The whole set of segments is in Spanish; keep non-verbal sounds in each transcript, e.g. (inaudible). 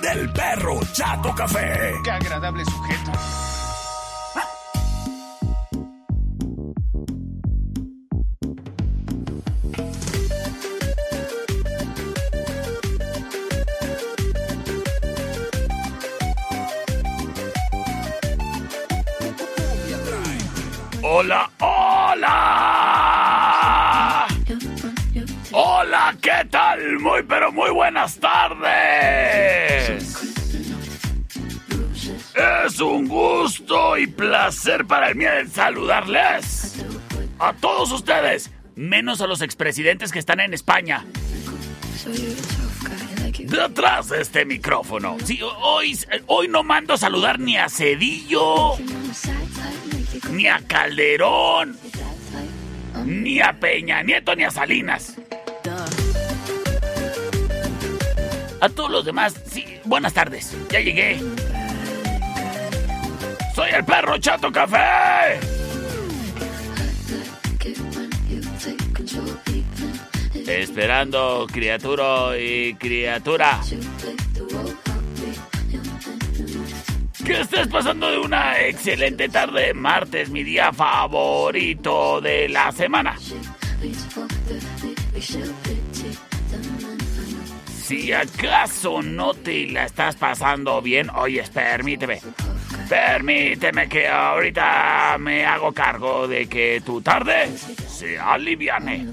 del perro Chato Café. Qué agradable sujeto. Hola, hola. Hola, ¿qué tal? Muy, pero muy buenas tardes. Es un gusto y placer para el mío saludarles a todos ustedes, menos a los expresidentes que están en España. Detrás de este micrófono. Hoy, hoy no mando a saludar ni a Cedillo, ni a Calderón, ni a Peña Nieto, ni a Salinas. A todos los demás, sí, buenas tardes, ya llegué. Soy el perro Chato Café. Esperando criatura y criatura. Que estés pasando de una excelente tarde martes, mi día favorito de la semana. Si acaso no te la estás pasando bien, oyes, permíteme. Permíteme que ahorita me hago cargo de que tu tarde se aliviane.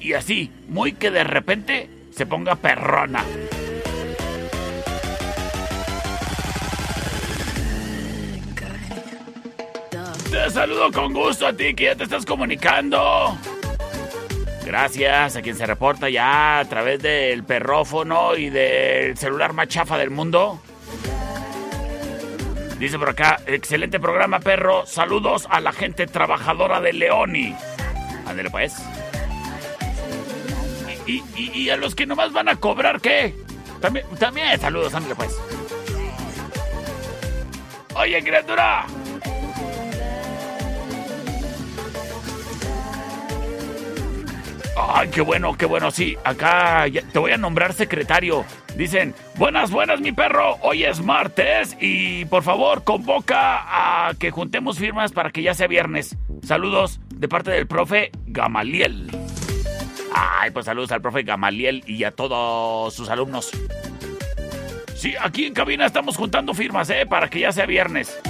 Y así, muy que de repente se ponga perrona. Te saludo con gusto a ti que ya te estás comunicando. Gracias a quien se reporta ya a través del perrófono y del celular más chafa del mundo. Dice por acá, excelente programa, perro. Saludos a la gente trabajadora de Leoni. Ándale pues. Y, y- y a los que nomás van a cobrar, ¿qué? También, también saludos, ándale pues. Oye, criatura. Ay, qué bueno, qué bueno, sí. Acá te voy a nombrar secretario. Dicen, buenas, buenas, mi perro. Hoy es martes y por favor convoca a que juntemos firmas para que ya sea viernes. Saludos de parte del profe Gamaliel. Ay, pues saludos al profe Gamaliel y a todos sus alumnos. Sí, aquí en cabina estamos juntando firmas, ¿eh? Para que ya sea viernes.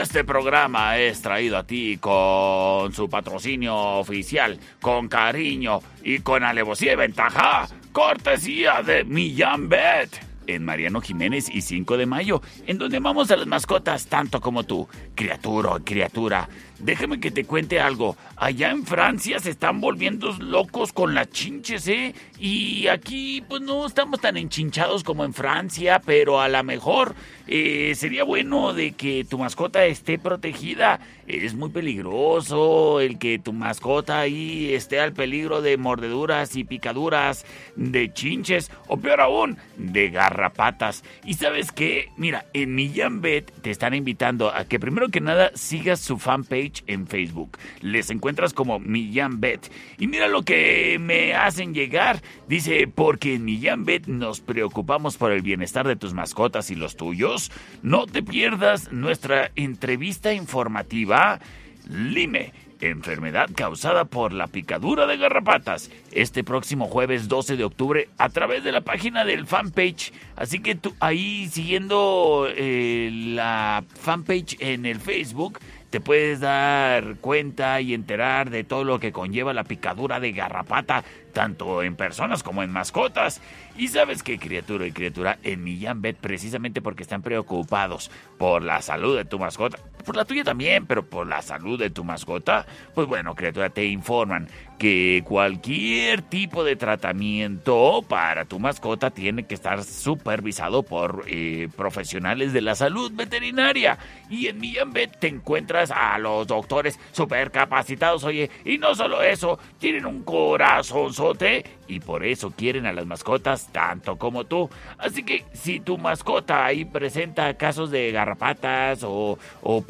Este programa es traído a ti con su patrocinio oficial, con cariño y con alevosía y ventaja. Cortesía de Millán Bet. En Mariano Jiménez y 5 de mayo, en donde amamos a las mascotas tanto como tú, criatura o criatura. Déjame que te cuente algo. Allá en Francia se están volviendo locos con las chinches, ¿eh? Y aquí, pues no estamos tan enchinchados como en Francia, pero a lo mejor eh, sería bueno de que tu mascota esté protegida. Es muy peligroso el que tu mascota ahí esté al peligro de mordeduras y picaduras, de chinches o peor aún, de garrapatas. Y sabes qué, mira, en Millán Bet te están invitando a que primero que nada sigas su fanpage en Facebook. Les encuentras como Millán Bet. Y mira lo que me hacen llegar. Dice, porque en Millán Bet nos preocupamos por el bienestar de tus mascotas y los tuyos. No te pierdas nuestra entrevista informativa. Lime, enfermedad causada por la picadura de garrapatas, este próximo jueves 12 de octubre a través de la página del fanpage. Así que tú ahí siguiendo eh, la fanpage en el Facebook, te puedes dar cuenta y enterar de todo lo que conlleva la picadura de garrapata, tanto en personas como en mascotas. Y sabes qué, criatura y criatura, en Millán Bet, precisamente porque están preocupados por la salud de tu mascota, por la tuya también, pero por la salud de tu mascota, pues bueno, criatura, te informan que cualquier tipo de tratamiento para tu mascota tiene que estar supervisado por eh, profesionales de la salud veterinaria. Y en Millán Bet te encuentras a los doctores super capacitados, oye, y no solo eso, tienen un corazonzote y por eso quieren a las mascotas tanto como tú. Así que si tu mascota ahí presenta casos de garrapatas o,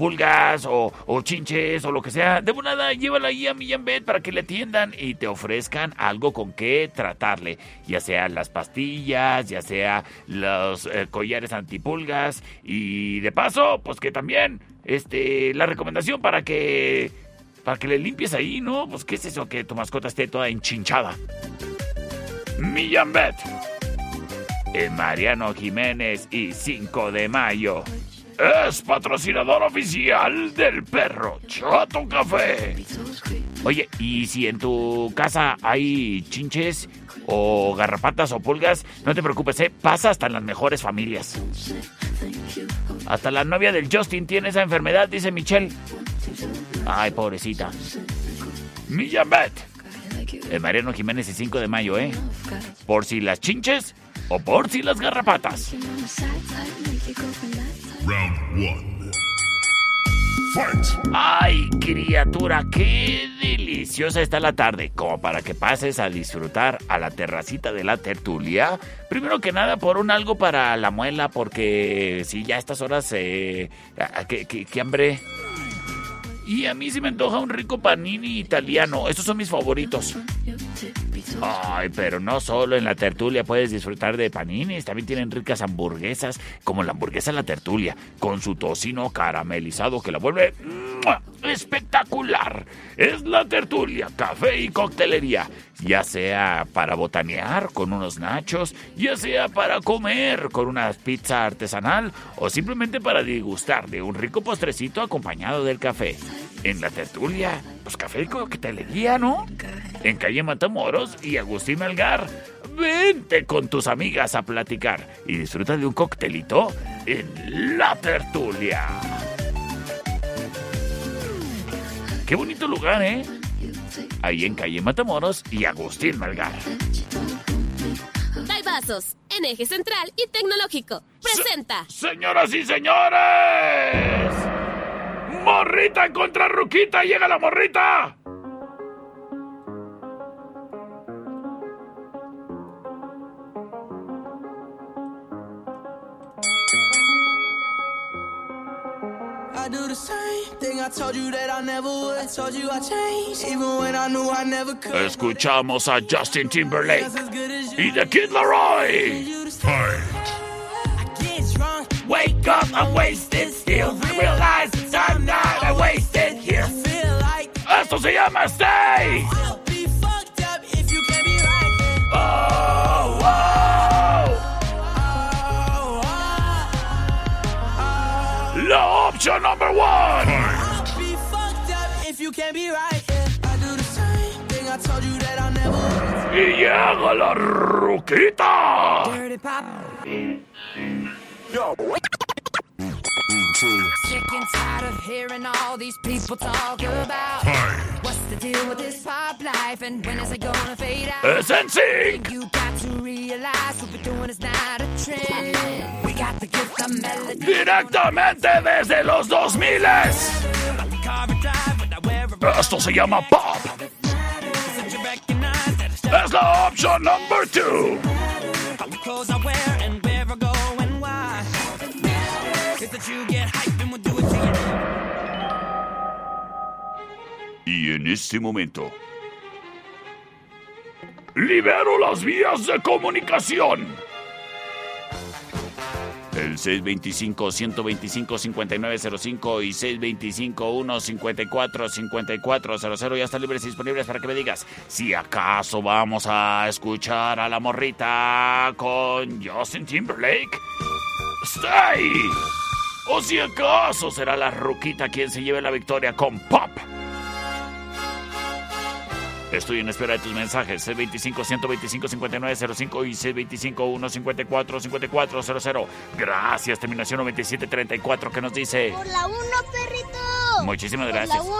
pulgas o, chinches o lo que sea, de nada, llévala ahí a Millán Bet para que le atiendan y te ofrezcan algo con que tratarle, ya sea las pastillas, ya sea los eh, collares antipulgas y de paso, pues que también este la recomendación para que para que le limpies ahí, ¿no? Pues qué es eso que tu mascota esté toda enchinchada. Millán Bet. Mariano Jiménez y 5 de mayo. Es patrocinador oficial del perro Chato Café. Oye, ¿y si en tu casa hay chinches o garrapatas o pulgas? No te preocupes, ¿eh? Pasa hasta en las mejores familias. Hasta la novia del Justin tiene esa enfermedad, dice Michelle. Ay, pobrecita. Millán Bet el Mariano Jiménez y 5 de mayo, ¿eh? Por si las chinches o por si las garrapatas. Round ¡Ay, criatura! ¡Qué deliciosa está la tarde! Como para que pases a disfrutar a la terracita de la tertulia. Primero que nada, por un algo para la muela, porque si ya a estas horas, eh, ¿qué, hambre? Y a mí se me antoja un rico panini italiano. Estos son mis favoritos. Ay, pero no solo en la tertulia puedes disfrutar de paninis, también tienen ricas hamburguesas, como la hamburguesa La Tertulia, con su tocino caramelizado que la vuelve espectacular. Es La Tertulia, café y coctelería, ya sea para botanear con unos nachos, ya sea para comer con una pizza artesanal o simplemente para degustar de un rico postrecito acompañado del café. En La Tertulia, pues café y coctelería, ¿no? En calle Matamoros y Agustín Melgar. Vente con tus amigas a platicar y disfruta de un coctelito en La Tertulia. Qué bonito lugar, ¿eh? Ahí en calle Matamoros y Agustín Melgar. Vasos, en eje central y tecnológico. Presenta. señoras y señores. Morrita en contra Ruquita. Llega la morrita. Escuchamos a Justin Timberlake y The Kid Laroi. Fight. Wake up, I'm wasted still. Realize it's I'm not, I wasted here. Esto se llama Stay. La oh, oh. opción number one. Y llega la ruquita. Sick and tired of hearing all these people talk about what's the deal with this pop life and when is it gonna fade out? Sync. You got to realize what we're doing is not a trend. We got the gift of melody. Directamente desde los 2000 Esto se llama pop. Es la opción number two. Y en este momento, libero las vías de comunicación. El 625-125-5905 y 625-154-5400. Ya están libres y disponibles para que me digas si acaso vamos a escuchar a la morrita con Justin Timberlake. ¡Stay! O si acaso será la ruquita quien se lleve la victoria con Pop. Estoy en espera de tus mensajes. C25-125-5905 y C25-154-5400. Gracias, terminación 9734 que nos dice... Por la 1, perrito. Muchísimas gracias. Por la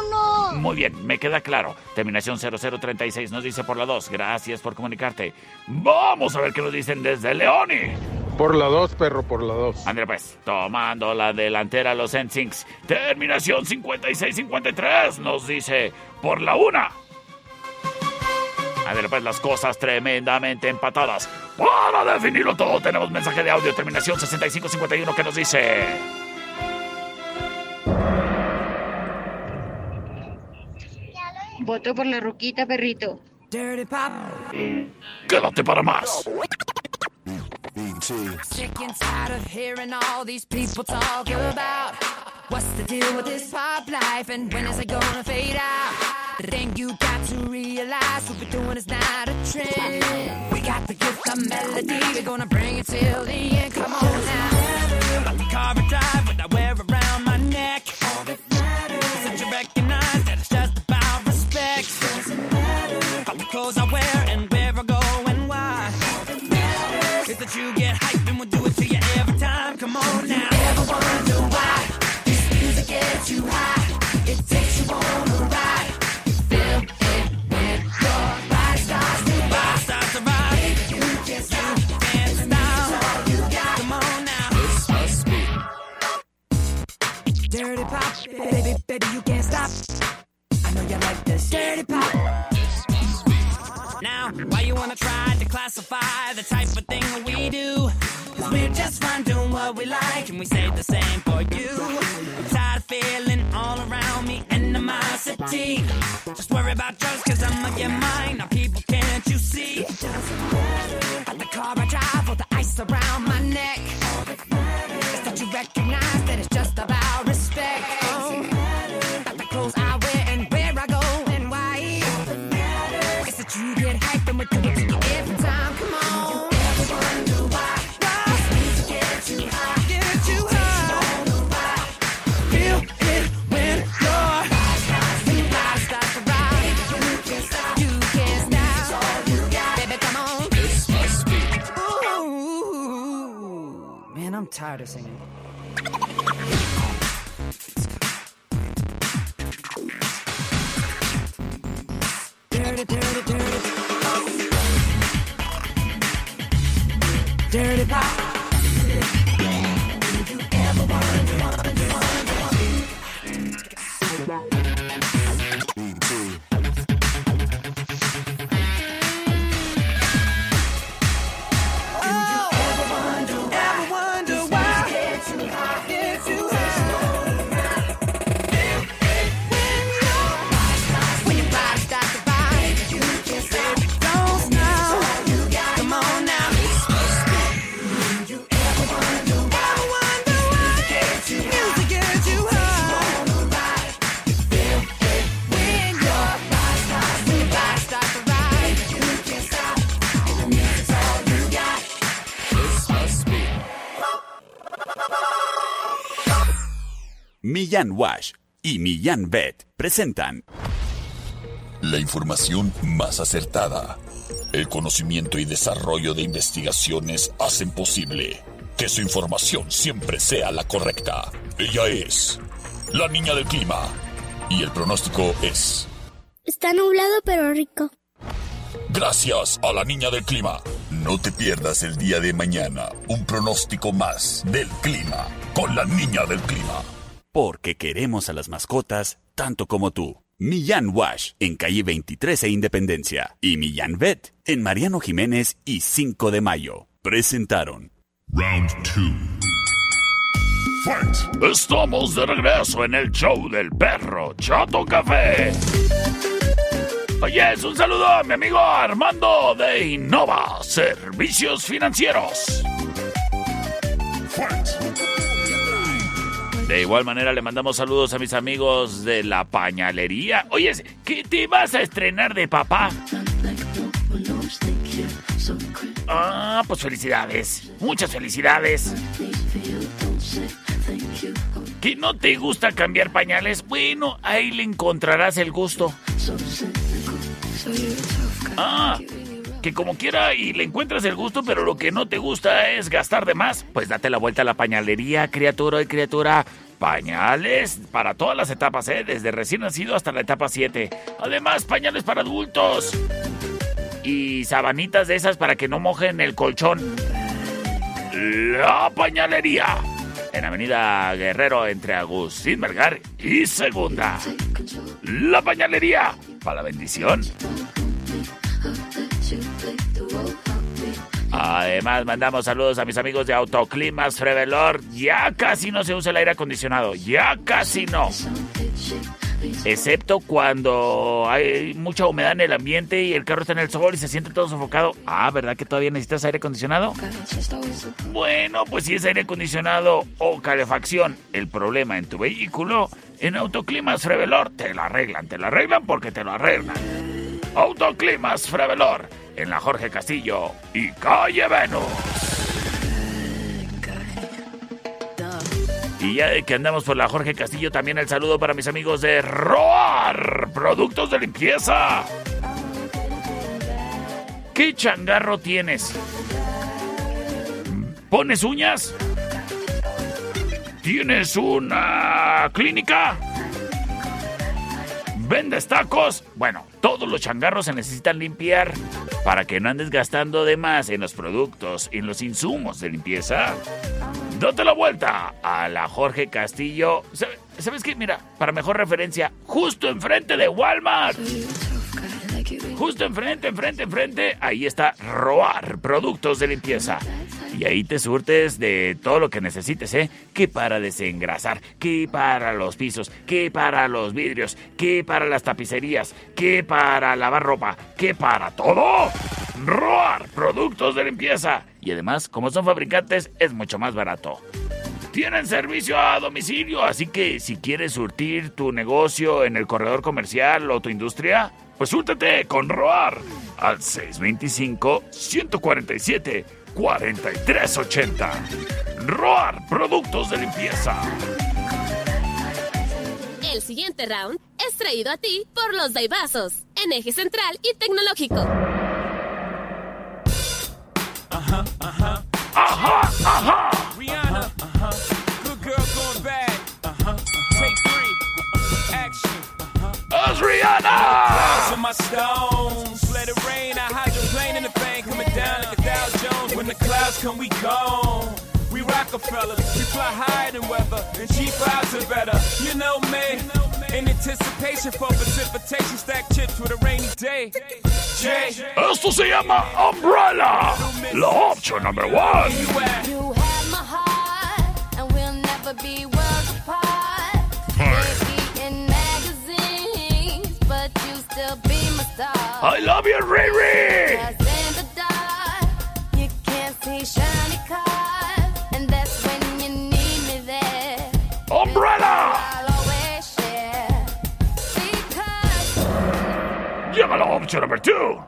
1. Muy bien, me queda claro. Terminación 0036 nos dice por la 2. Gracias por comunicarte. Vamos a ver qué nos dicen desde Leoni. Por la 2, perro, por la 2. André, pues, tomando la delantera los NSYNCs. Terminación 5653 nos dice por la 1. A ver, pues las cosas tremendamente empatadas. Para definirlo todo, tenemos mensaje de audio, terminación 6551 que nos dice... Voto por la ruquita, perrito. Quédate para más. Sick and tired of hearing all these people talk about what's the deal with this pop life and when is it gonna fade out? The thing you got to realize what we're doing is not a trend. We got the gift of melody, we're gonna bring it till the end. Come on now. Like the car I drive, what I wear around gets you high? It takes you on a ride. You feel it when your body starts to rock. Starts to ride. You can't stop. Can't stop. All you got. Come on now. Dirty pop, baby, baby, you can't stop. I know you like this. Dirty pop. Now, why you wanna try to classify the type of thing that we do? Cause we're just fine doing what we like, and we say the same for you. Animosity. Just worry about yours, cause I'ma get mine. Now, people, can't you see? It doesn't matter. Got the car I drive or the ice around my neck. I'm tired of singing. Dirty, dirty, dirty. Dirty pop. Millán Wash y Millán Vet presentan La información más acertada. El conocimiento y desarrollo de investigaciones hacen posible que su información siempre sea la correcta. Ella es la niña del clima. Y el pronóstico es... Está nublado pero rico. Gracias a la niña del clima. No te pierdas el día de mañana un pronóstico más del clima con la niña del clima. Porque queremos a las mascotas tanto como tú. Millán Wash en calle 23 e Independencia y Millán Vet en Mariano Jiménez y 5 de mayo. Presentaron Round 2. Estamos de regreso en el show del perro Chato Café. Oye, es un saludo a mi amigo Armando de Innova Servicios Financieros. Fight. De igual manera le mandamos saludos a mis amigos de la pañalería. Oye, ¿qué te vas a estrenar de papá? Ah, pues felicidades. Muchas felicidades. ¿Que no te gusta cambiar pañales? Bueno, ahí le encontrarás el gusto. Ah, como quiera y le encuentras el gusto, pero lo que no te gusta es gastar de más. Pues date la vuelta a la pañalería, criatura y criatura. Pañales para todas las etapas, ¿eh? Desde recién nacido hasta la etapa 7. Además, pañales para adultos. Y sabanitas de esas para que no mojen el colchón. La pañalería en Avenida Guerrero entre Agustín Melgar y Segunda. La pañalería para la bendición. Además, mandamos saludos a mis amigos de Autoclimas Frevelor. Ya casi no se usa el aire acondicionado. Ya casi no. Excepto cuando hay mucha humedad en el ambiente y el carro está en el sol y se siente todo sofocado. Ah, ¿verdad que todavía necesitas aire acondicionado? Bueno, pues si es aire acondicionado o calefacción el problema en tu vehículo, en Autoclimas Frevelor te lo arreglan, te lo arreglan porque te lo arreglan. Autoclimas Frevelor en la Jorge Castillo y Calle Venus. Y ya que andamos por la Jorge Castillo, también el saludo para mis amigos de Roar, productos de limpieza. ¿Qué changarro tienes? ¿Pones uñas? ¿Tienes una clínica? ¿Vendes tacos? Bueno, todos los changarros se necesitan limpiar para que no andes gastando de más en los productos y en los insumos de limpieza. Date la vuelta a la Jorge Castillo. ¿Sabe- ¿Sabes qué? Mira, para mejor referencia, justo enfrente de Walmart. Justo enfrente, enfrente, enfrente, ahí está Roar, productos de limpieza. Y ahí te surtes de todo lo que necesites, ¿eh? Que para desengrasar, que para los pisos, que para los vidrios, que para las tapicerías, que para lavar ropa, que para todo. Roar, productos de limpieza. Y además, como son fabricantes, es mucho más barato. Tienen servicio a domicilio, así que si quieres surtir tu negocio en el corredor comercial o tu industria, pues súrtete con Roar al 625-147-4380. Roar, productos de limpieza. El siguiente round es traído a ti por los Daibazos, en eje central y tecnológico. Ajá, ajá. Rihanna, uh-huh. good girl going bad. Uh-huh. Take three, uh-huh. action. Rihanna. The clouds come, we gone. We Rockefellers, we fly higher than weather, and cheap vibes are better. You know me, in anticipation for precipitation, stack chips with a rainy day. Jay, Esto se llama Umbrella. La opción number one. You had my heart, and we'll never be worlds apart. Maybe in magazines, but you still be my star. I love you, Riri. La number two.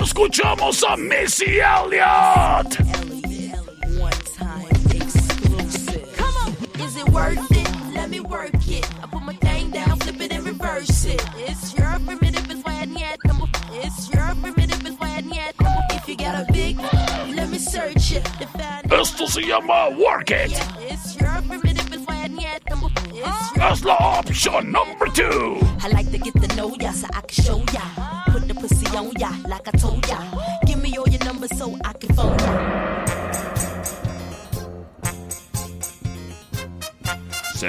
Escuchamos a Missy Elliott. Search it. Esto se llama Work It. it's your primitive, it's why I need number. It's your Es la opción number two. I like to get to know ya so I can show ya. Put the pussy on ya like I told ya.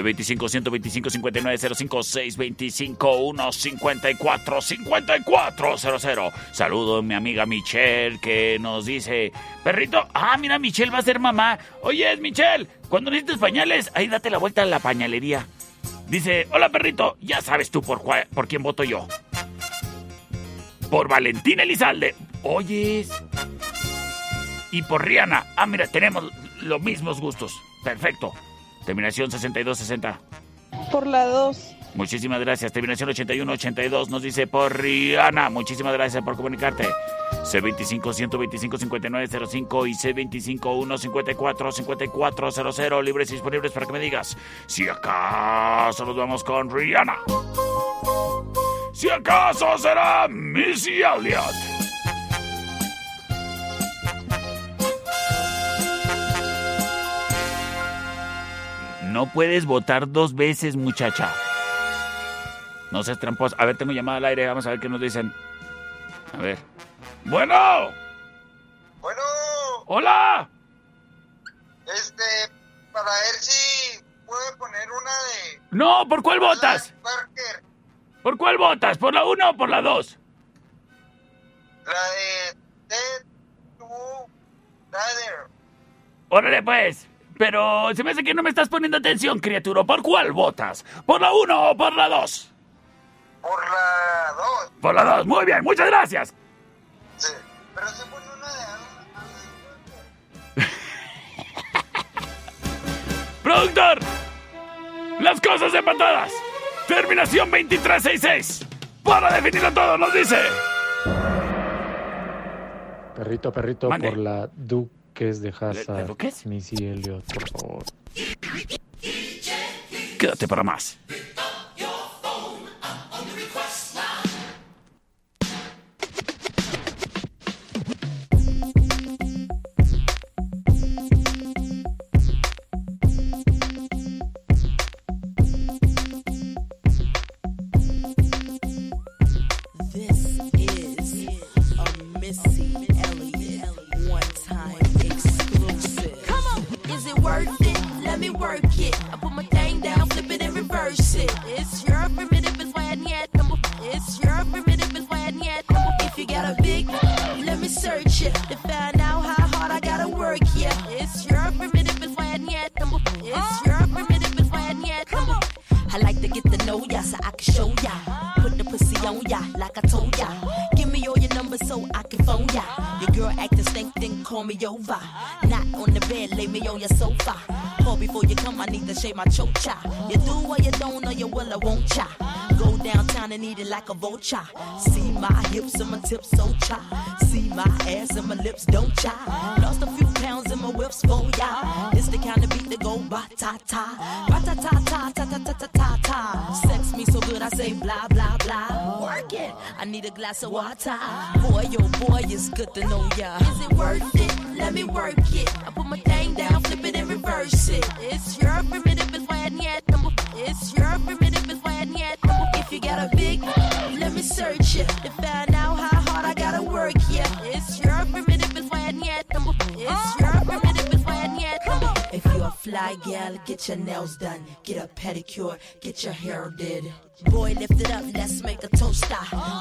625 125 5905 625 154 5400 Saludo a mi amiga Michelle que nos dice, perrito, ah, mira, Michelle va a ser mamá. Oye, Michelle, cuando necesites pañales, ahí date la vuelta a la pañalería. Dice, hola perrito, ya sabes tú por, por quién voto yo. Por Valentín Elizalde. Oyes. Y por Rihanna. Ah, mira, tenemos los mismos gustos. Perfecto. Terminación 6260. Por la 2. Muchísimas gracias. Terminación 8182 nos dice por Rihanna. Muchísimas gracias por comunicarte. C25-125-5905 y C25-154-5400. Libres y disponibles para que me digas si acaso nos vamos con Rihanna. Si acaso será Missy Elliott. No puedes votar dos veces, muchacha. No seas tramposa. A ver, tengo llamada al aire. Vamos a ver qué nos dicen. A ver. Bueno. Bueno. Hola. Este, para ver si puede poner una de No, ¿por cuál votas? Parker, ¿Por cuál votas? ¿Por la 1 o por la 2? la de Dead to Rather. Órale, pues. Pero se me hace que no me estás poniendo atención, criatura. ¿Por cuál votas? ¿Por la 1 o por la 2? Por la 2. Por la 2. Muy bien, muchas gracias. Sí. Pero se pone una de (laughs) ¡Productor! Las cosas de patadas. Terminación 2366. Para definirlo todo, nos dice. Perrito, perrito, Mande. por la que es de Hazard. ¿Lo que? Missy Elliot, por favor. Quédate para más. Like a vulture. See my hips and my tips so cha. See my ass and my lips don't cha. Lost a few pounds in my whips oh, for ya. This the kind of beat that go ba ta ta. Ba ta ta ta ta ta ta ta ta ta. Sex me so good I say blah blah blah. Work it. I need a glass of water. Boy, yo boy, it's good to know ya. Is it worth it? Let me work it. If fly gal, get your nails done, get a pedicure, get your hair did. Boy, lift it up, let's make a toaster.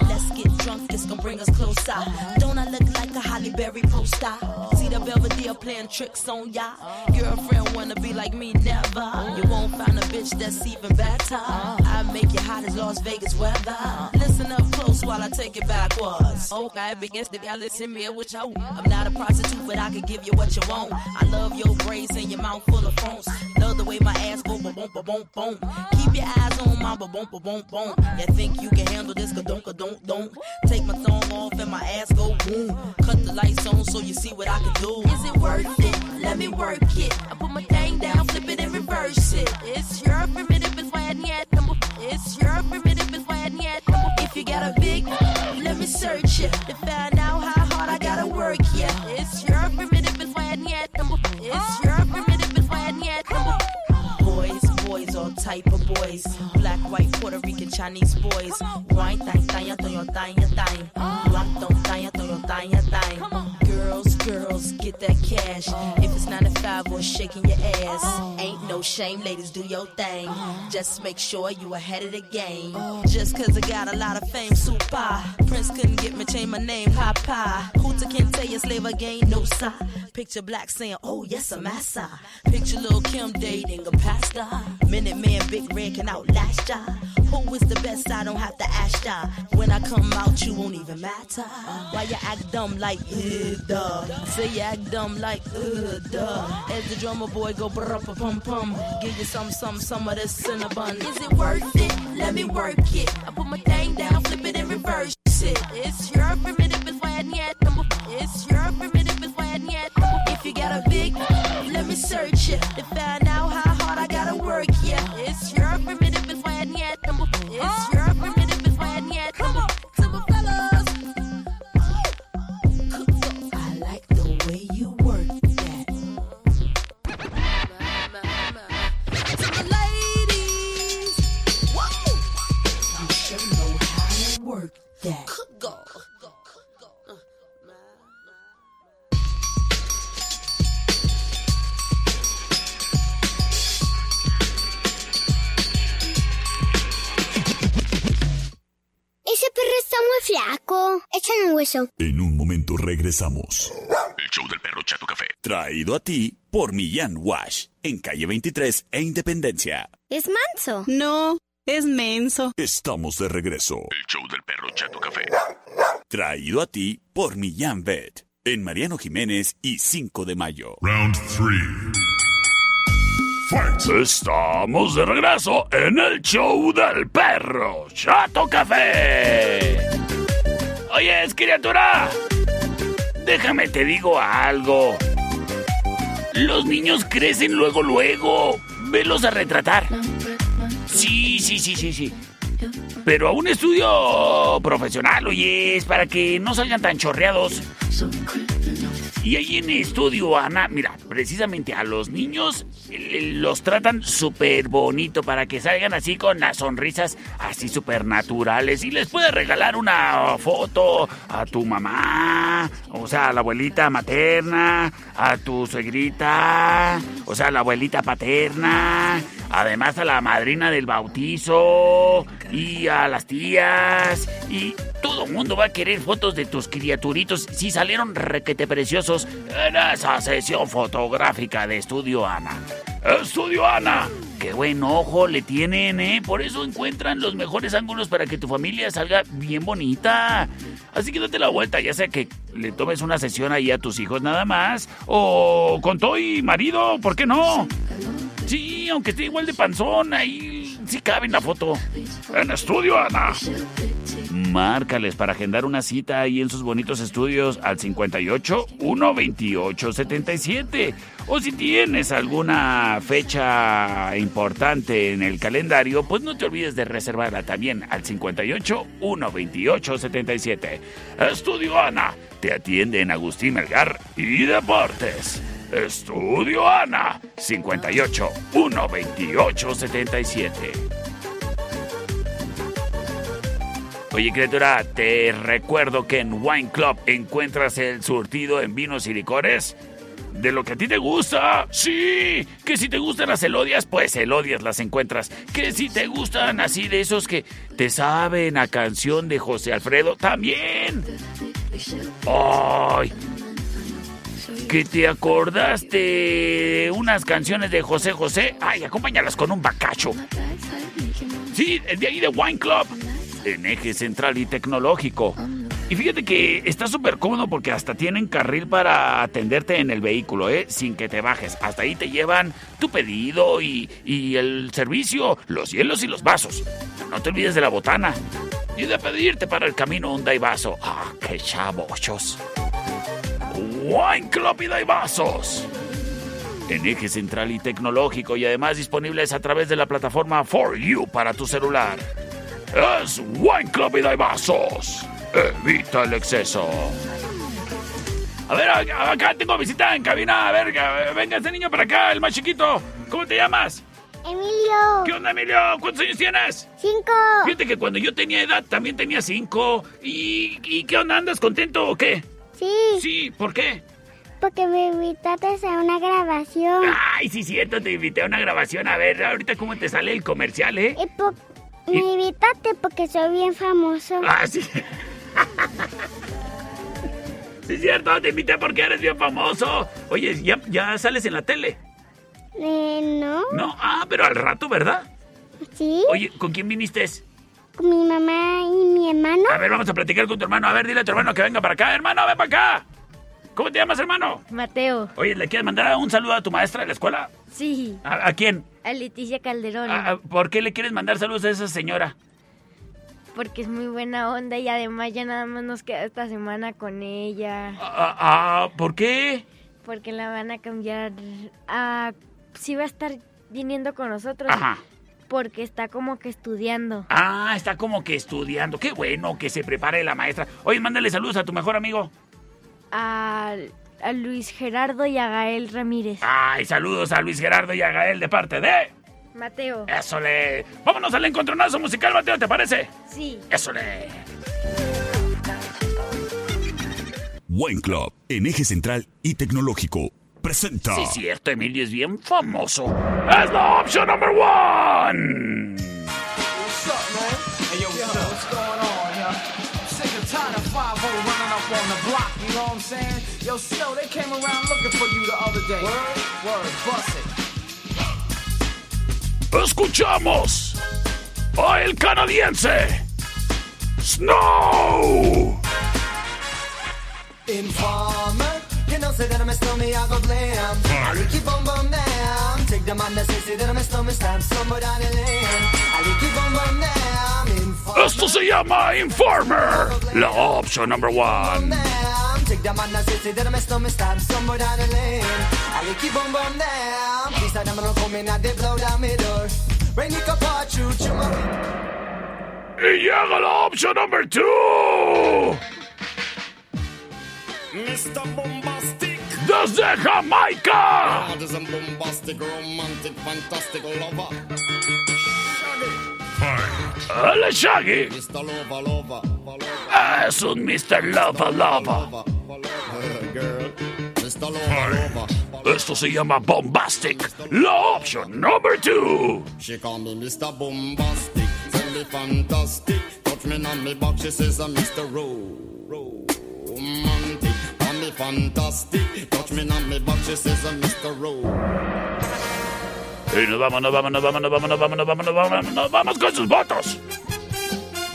Let's get drunk, it's gonna bring us closer. Don't I look like a Holly Berry poster? See the Belvedere playing tricks on ya. Girlfriend wanna be like me, never. You won't find a bitch that's even better. I make you hot as Las Vegas weather. Listen up close while I take it backwards. Okay, begins to listen me what you I'm not a prostitute, but I can give you what you want. I love your braids and your mouth full of phones. Love the way my ass go boom boom boom boom. Keep your eyes on my boom boom boom boom. You think you can handle this? Ka don't don't don't. Take my thumb off and my ass go boom. Cut the lights on so you see what I can do. Is it worth it? Let me work it. I put my thing down, flip it and reverse it. It's your primitive, it's why I need number. It's your primitive, it's why I need number. If you got a big, let me search it to find out how hard I gotta work. Yeah, it's your primitive, it's why I need number. It's your all type of boys. Black, white, Puerto Rican, Chinese boys. Wine, thang, thang, thang, thang, thang, thang. Black, don't, thang, thang, thang, thang. Girls, girls get that cash. If it's 9 to 5 or shaking your ass, ain't no shame, ladies, do your thing. Just make sure you ahead of the game. Just cause I got a lot of fame, super. Prince couldn't get me, change my name, Papa. Hooter can't tell you slave again, no sir. Picture black saying, oh yes, I'm massa. Picture Lil Kim dating a pastor. Minute man, Big Red can outlast ya. Who is the best? I don't have to ask ya. When I come out, you won't even matter. Why you act dumb like, uh, duh? Say you act dumb like, uh, duh. As the drummer boy go brr pum pum. Give you some, some, some of this cinnamon. Is it worth it? Let me work it. I put my thing down, flip it and reverse it. It's your primitive, it's why I need number. It's your primitive, it's why I need number. If you got a big, let me search it to find out how hard I gotta work. Yeah, it's your primitive, it's why I need number. It's your primitive, it's why I need number. That. Go. Ese perro está muy flaco. Échale un hueso. En un momento regresamos. El show del perro Chato Café. Traído a ti por Millán Wash. En calle 23 e Independencia. Es manso. No, es menso. Estamos de regreso. El show del perro Chato Café. Traído a ti por Millán Vet. En Mariano Jiménez y 5 de mayo. Round 3. Estamos de regreso en el show del perro Chato Café. Oye, es criatura. Déjame te digo algo. Los niños crecen luego, luego. Velos a retratar. Sí, sí, sí, sí, sí. Pero a un estudio profesional, oye, es para que no salgan tan chorreados. Y ahí en estudio, Ana, mira, precisamente a los niños los tratan súper bonito para que salgan así con las sonrisas así súper naturales. Y les puedes regalar una foto a tu mamá, o sea, a la abuelita materna, a tu suegrita, o sea, a la abuelita paterna, además a la madrina del bautizo y a las tías y todo mundo va a querer fotos de tus criaturitos si salieron requete preciosos en esa sesión fotográfica de Estudio Ana. Estudio Ana, qué buen ojo le tienen, ¿eh? Por eso encuentran los mejores ángulos para que tu familia salga bien bonita. Así que date la vuelta, ya sea que le tomes una sesión ahí a tus hijos nada más, o con todo y marido, ¿por qué no? Sí, aunque esté igual de panzón, ahí sí cabe en la foto. En Estudio Ana. Márcales para agendar una cita ahí en sus bonitos estudios al 58 128 77. O si tienes alguna fecha importante en el calendario, pues no te olvides de reservarla también al 58 128 77. Estudio Ana te atiende en Agustín Melgar y Deportes. Estudio Ana 58 128 77. Oye, criatura, te recuerdo que en Wine Club encuentras el surtido en vinos y licores. De lo que a ti te gusta, sí. Que si te gustan las elodias, pues elodias las encuentras. Que si te gustan así de esos que te saben a canción de José Alfredo, también. ¡Ay! Que te acordaste de unas canciones de José José. ¡Ay, acompáñalas con un bacacho! Sí, el de ahí de Wine Club en eje central y tecnológico. Y fíjate que está súper cómodo porque hasta tienen carril para atenderte en el vehículo, ¿eh? Sin que te bajes. Hasta ahí te llevan tu pedido y, el servicio, los hielos y los vasos. No te olvides de la botana. Y de pedirte para el camino un vaso. ¡Ah, qué chavochos! Wine Club y vasos. En eje central y tecnológico y además disponibles a través de la plataforma For You para tu celular. Es Wine Club y vasos. Evita el exceso. A ver, acá tengo visita en cabina. A ver, venga este niño para acá, el más chiquito. ¿Cómo te llamas? Emilio. ¿Qué onda, Emilio? ¿Cuántos años tienes? Cinco. Fíjate que cuando yo tenía edad también tenía cinco. ¿Y, y qué onda? ¿Andas contento o qué? Sí. Sí, ¿por qué? porque me invitaste a una grabación. Ay, sí, cierto, te invité a una grabación. A ver, ahorita cómo te sale el comercial, ¿eh? Y me invitaste porque soy bien famoso. Ah, sí. (laughs) Sí, es cierto, te invité porque eres bien famoso. Oye, ya, ya sales en la tele. Eh, no. No, ah, pero al rato, ¿verdad? Sí. Oye, ¿con quién viniste? Con mi mamá y mi hermano. A ver, vamos a platicar con tu hermano. A ver, dile a tu hermano que venga para acá. Hermano, ven para acá. ¿Cómo te llamas, hermano? Mateo. Oye, ¿le quieres mandar un saludo a tu maestra de la escuela? Sí. ¿A, a quién? A Leticia Calderón. ¿A- a- ¿Por qué le quieres mandar saludos a esa señora? Porque es muy buena onda y además ya nada más nos queda esta semana con ella. Ah, ah, ¿Por qué? Porque la van a cambiar a... Sí va a estar viniendo con nosotros. Ajá. Porque está como que estudiando. Ah, está como que estudiando. Qué bueno que se prepare la maestra. Oye, mándale saludos a tu mejor amigo. A, a Luis Gerardo y a Gael Ramírez. Ay, saludos a Luis Gerardo y a Gael de parte de... Mateo. Eso le... Vámonos al encontronazo musical, Mateo, ¿te parece? Sí. Eso le... Wine Club, en eje central y tecnológico, presenta. Sí, cierto, Emilio es bien famoso. Es la opción number one. What's up, man? Hey, yo, what's, up? what's going on, yo? Sick and tired of 5 running up on the block, you know what I'm saying? Yo, Snow, they came around looking for you the other day. Word? Word, bust it. Escuchamos a el canadiense Snow. Informer, you know, say that I'm a stormy, I go blam. I keep on bum down. Take the man that say, say that I'm a stormy, stamp somewhere down the lane. I keep on bum down. Informer, Esto se llama Informer, la opción number one. Take the man that say, say that I'm a stormy, stamp somewhere down the lane. I keep on bum down. Please, I'm gonna come in and they blow down my door. Rain, you can part through, through my Y llega la opción number two. Mr. Bombastic. Desde Jamaica. God is a bombastic, romantic, fantastic lover. El Shaggy Mr. Lover, lover, lover. es un Mr. Lava Lava. Girl, Mr. Lover, lover. Esto se llama Bombastic, la opción number two. She call me Mr. Bombastic, tell me fantastic. Touch me on me back, she says I'm Mr. me fantastic, touch Mr. Ro- Y nos vamos, nos vamos, nos vamos, nos vamos, nos vamos, nos vamos, nos vamos, nos vamos con sus votos.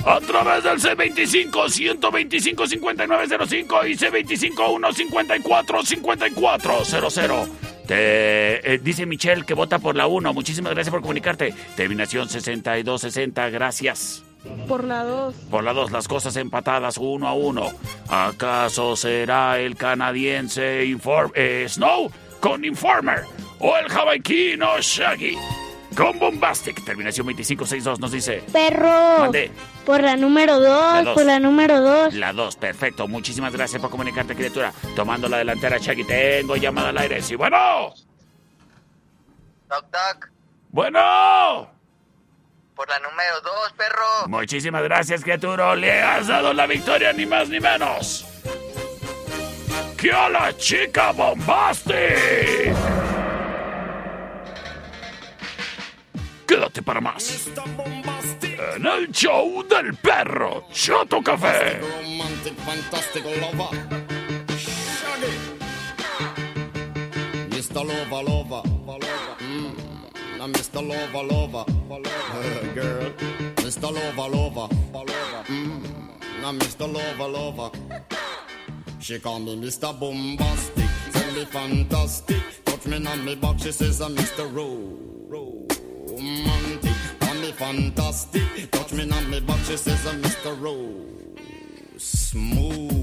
A través del C25-125-5905 y C25-154-5400. Te, eh, dice Michelle que vota por la 1. Muchísimas gracias por comunicarte. Terminación 6260, gracias. Por la 2. Por la 2, las cosas empatadas uno a uno. ¿Acaso será el canadiense Inform eh, Snow con Informer? ¿O el jamaiquino Shaggy con Bombastic? Terminación 2562 nos dice. Perro. Por la número La 2, dos. por la número 2. La 2, perfecto. Muchísimas gracias por comunicarte, criatura. Tomando la delantera, Shaggy. Tengo llamada al aire. Sí, bueno. Doc, doc, Bueno. Por la número dos, perro. Muchísimas gracias, criatura. Le has dado la victoria, ni más ni menos. ¡Que a la chica Bombastic! Quédate para más. En el show del perro Chato Café. Mr. Lover, lover, lover. Mm. Now, Mr. Lover, lover. (laughs) Girl, Mr. Lover, lover. Mm. Now, Mr. Lover, lover. She call me Mr. Bombastic, tell me fantastic. Touch me on me back, she says I'm Mr. Ro- Romantic. Call me fantastic, touch me on me back, she says I'm Mr. Ro- Smooth.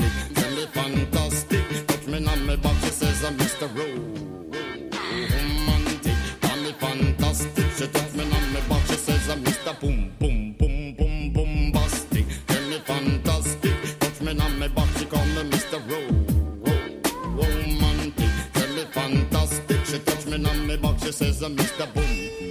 fantastic. Touch me on my back, she says I'm Mr. Romantic. Call me fantastic. She touch me on my back, she says I'm Mr. Boom Boom Boom Boom Boom Tell me fantastic. Touch me on back, she call me Mr. Romantic. Tell me fantastic. She touch me on back, she says I'm Mr. Boom.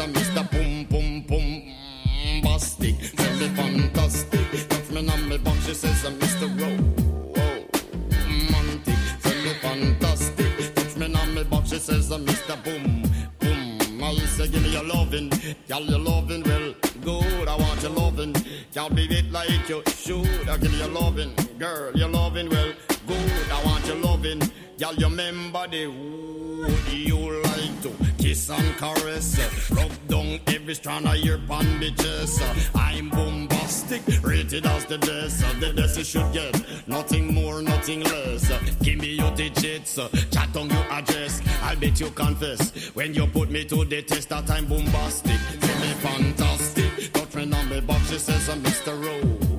I'm Mr. Boom, boom, boom. Bastic. Tell me fantastic. Touch me on me box, she says, I'm Mr. Ro- romantic. Tell me fantastic. Touch me on me box, she says, uh, I'm Mr. Boom, boom. I say, give me your loving. Y'all, your loving, well, good. I want your loving. Y'all be it like you should. I give me your loving. Girl, your loving, well, good. I want your loving. Y'all, remember the would you like to kiss and caress? Rub down every strand of your bandages. I'm bombastic, rated as the best. The best you should get, nothing more, nothing less. Give me your digits, chat on your address. I'll bet you confess when you put me to the test that I'm bombastic. Tell me fantastic. Touch me on me box, she says I'm Mr. Ro-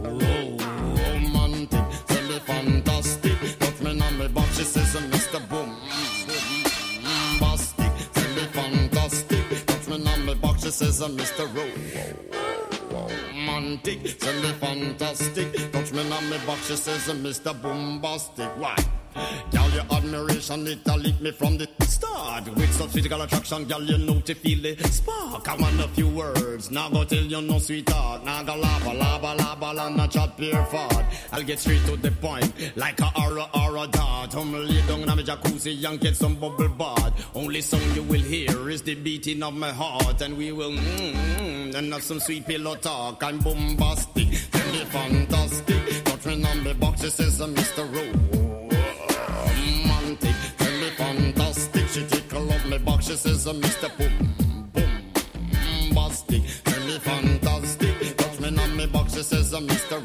says I'm Mr. Ro- Romantic. Tell me fantastic. Touch me on me box, she says I'm Mr. Bombastic. Why? Girl, your admiration, it a lick me from the start. With such physical attraction, girl, you know to feel the spark. I want a few words, now go tell you no sweetheart. Now go lava, lava, lava, and not chat pure fart. I'll get straight to the point, like a aura, aura dart. I'm lay down in my jacuzzi and get some bubble bath. Only song you will hear is the beating of my heart, and we will mm, mm, and have some sweet pillow talk. I'm bombastic, tell me fantastic. Touch me on the box, it says Mr. Rowe box. She says, Mr. Boom, boom, bastic. Tell me fantastic. Touch me on my box. She says, Mr.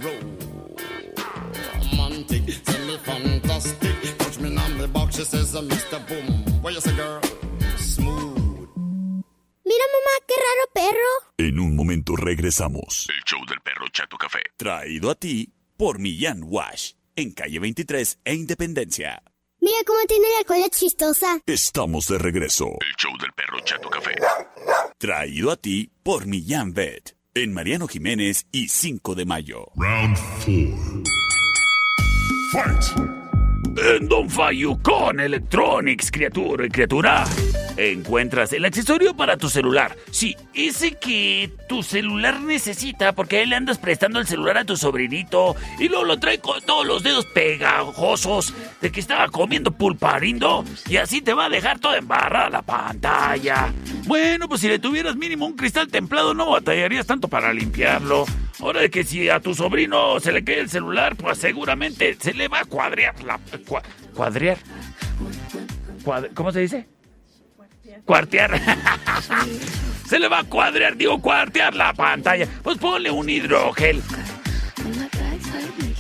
Romantic. Tell me fantastic. Touch me on my box. She says, Mr. Boom. What you say, girl? Smooth. Mira, mamá, qué raro perro. En un momento regresamos. El show del perro Chato Café. Traído a ti por Millán Wash. En calle 23 e Independencia. Mira cómo tiene la cola chistosa. Estamos de regreso. El show del perro Chato Café. Traído a ti por Millán Vet. En Mariano Jiménez y 5 de mayo. Round 4. Fight. En Don con Electronics, criatura y criatura, encuentras el accesorio para tu celular. Sí, ese que tu celular necesita porque ahí le andas prestando el celular a tu sobrinito y luego lo trae con todos los dedos pegajosos de que estaba comiendo pulparindo y así te va a dejar toda embarrada la pantalla. Bueno, pues si le tuvieras mínimo un cristal templado no batallarías tanto para limpiarlo. Ahora de que si a tu sobrino se le cae el celular, pues seguramente se le va a cuadrear la... cua- ¿Cuadrear? Cuad- ¿Cómo se dice? Cuartear. (laughs) se le va a cuadrear, digo, cuartear la pantalla. Pues ponle un hidrogel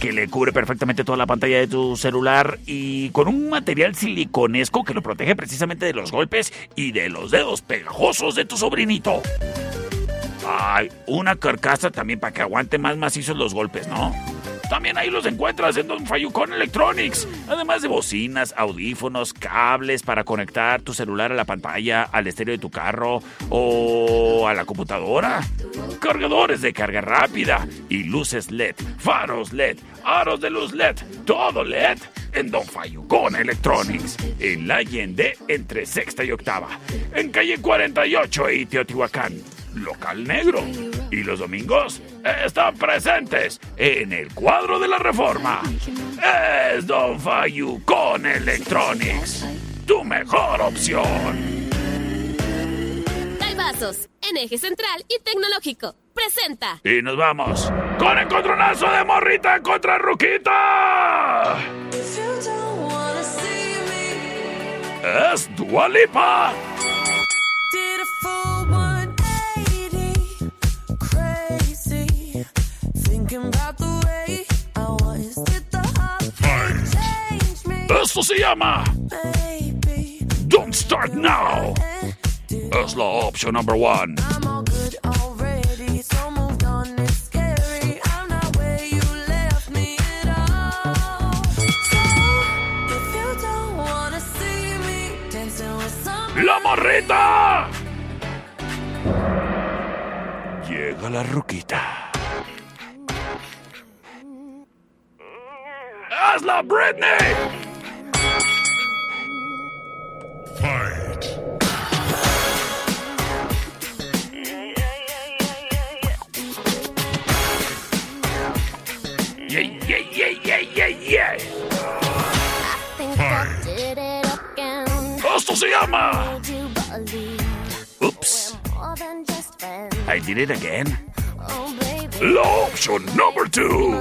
que le cubre perfectamente toda la pantalla de tu celular y con un material siliconesco que lo protege precisamente de los golpes y de los dedos pegajosos de tu sobrinito. Ay, una carcasa también para que aguante más macizos los golpes, ¿no? También ahí los encuentras en Don Fayucón Electronics. Además de bocinas, audífonos, cables para conectar tu celular a la pantalla, al estéreo de tu carro o a la computadora. Cargadores de carga rápida y luces LED, faros LED, aros de luz LED, todo LED en Don Fayucón Electronics. En la Allende entre sexta y octava. En calle 48 y Teotihuacán local negro. Y los domingos están presentes en el cuadro de la reforma. Es Don Fayu con Electronics. Tu mejor opción. Vasos, en eje central y tecnológico. Presenta. Y nos vamos con encontronazo de morrita contra Ruquita. Es Dualipa. Esto se llama Don't Start Now. Es la opción number one. I'm all good already, so moved on. Yeah. Esto se llama. Oops. I did it again. Law option number two.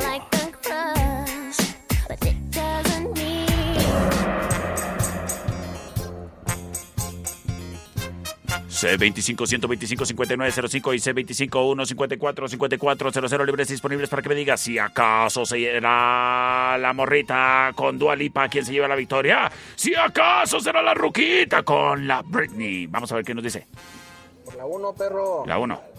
C25 125 5905 y C25 154 5400 libres disponibles para que me digas si acaso será la morrita con Dua Lipa quien se lleva la victoria. Si acaso será la ruquita con la Britney. Vamos a ver qué nos dice. Por la 1, perro. La 1.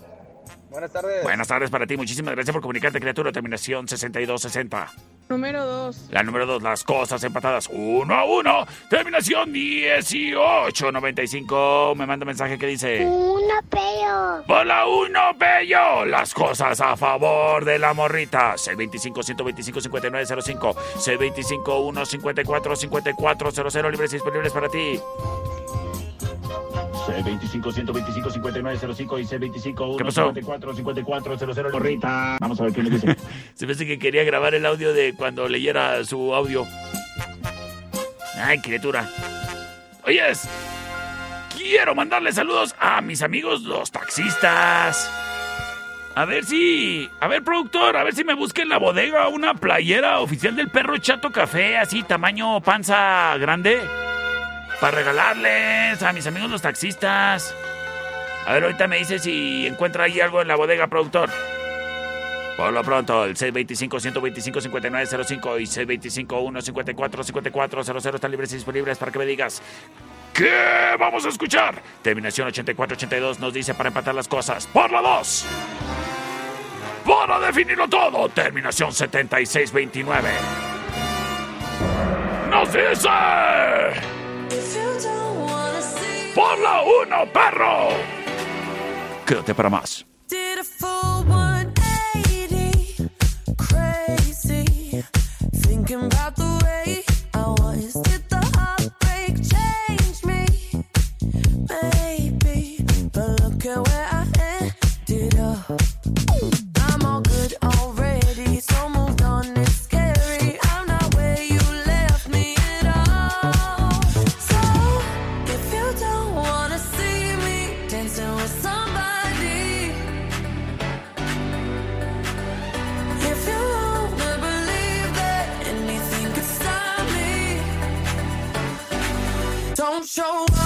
Buenas tardes. Buenas tardes para ti. Muchísimas gracias por comunicarte, criatura. Terminación 6260. Número 2. La número 2, las cosas empatadas 1 a 1. Terminación 1895. Me manda un mensaje que dice... Uno peo. Por la 1, Bello. Las cosas a favor de la morrita. C25 125 5905. C25 154 5400. Libres y disponibles para ti. C25 125 5905 y C25 ¿Qué pasó? 154 5400. Morrita. Vamos a ver qué nos dice. (laughs) Se me hace que quería grabar el audio de cuando leyera su audio. Ay, criatura. Oyes. Quiero mandarle saludos a mis amigos los taxistas. A ver si. A ver, productor, a ver si me busca en la bodega una playera oficial del perro Chato Café, así tamaño panza grande. Para regalarles a mis amigos los taxistas. A ver, ahorita me dice si encuentra ahí algo en la bodega, productor. Por lo pronto, el 625-125-5905 y 625-154-5400 están libres y disponibles para que me digas ¿Qué vamos a escuchar? Terminación 8482 nos dice para empatar las cosas. Por la 2. Para definirlo todo. Terminación 7629. Nos dice. See Por la 1, perro. Quédate para más. Show up,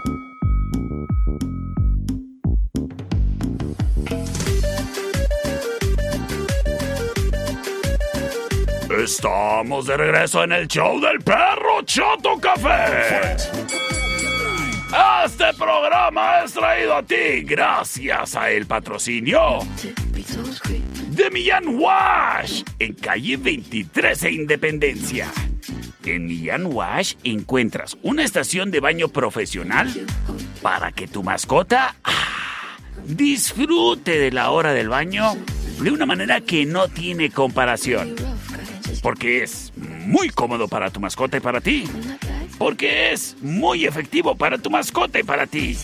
Estamos de regreso en el show del perro Chato Café. Este programa es traído a ti gracias a el patrocinio de Millán Wash en calle 23 e Independencia. En Millán Wash encuentras una estación de baño profesional para que tu mascota ah, disfrute de la hora del baño de una manera que no tiene comparación. Porque es muy cómodo para tu mascota y para ti. Porque es muy efectivo para tu mascota y para ti.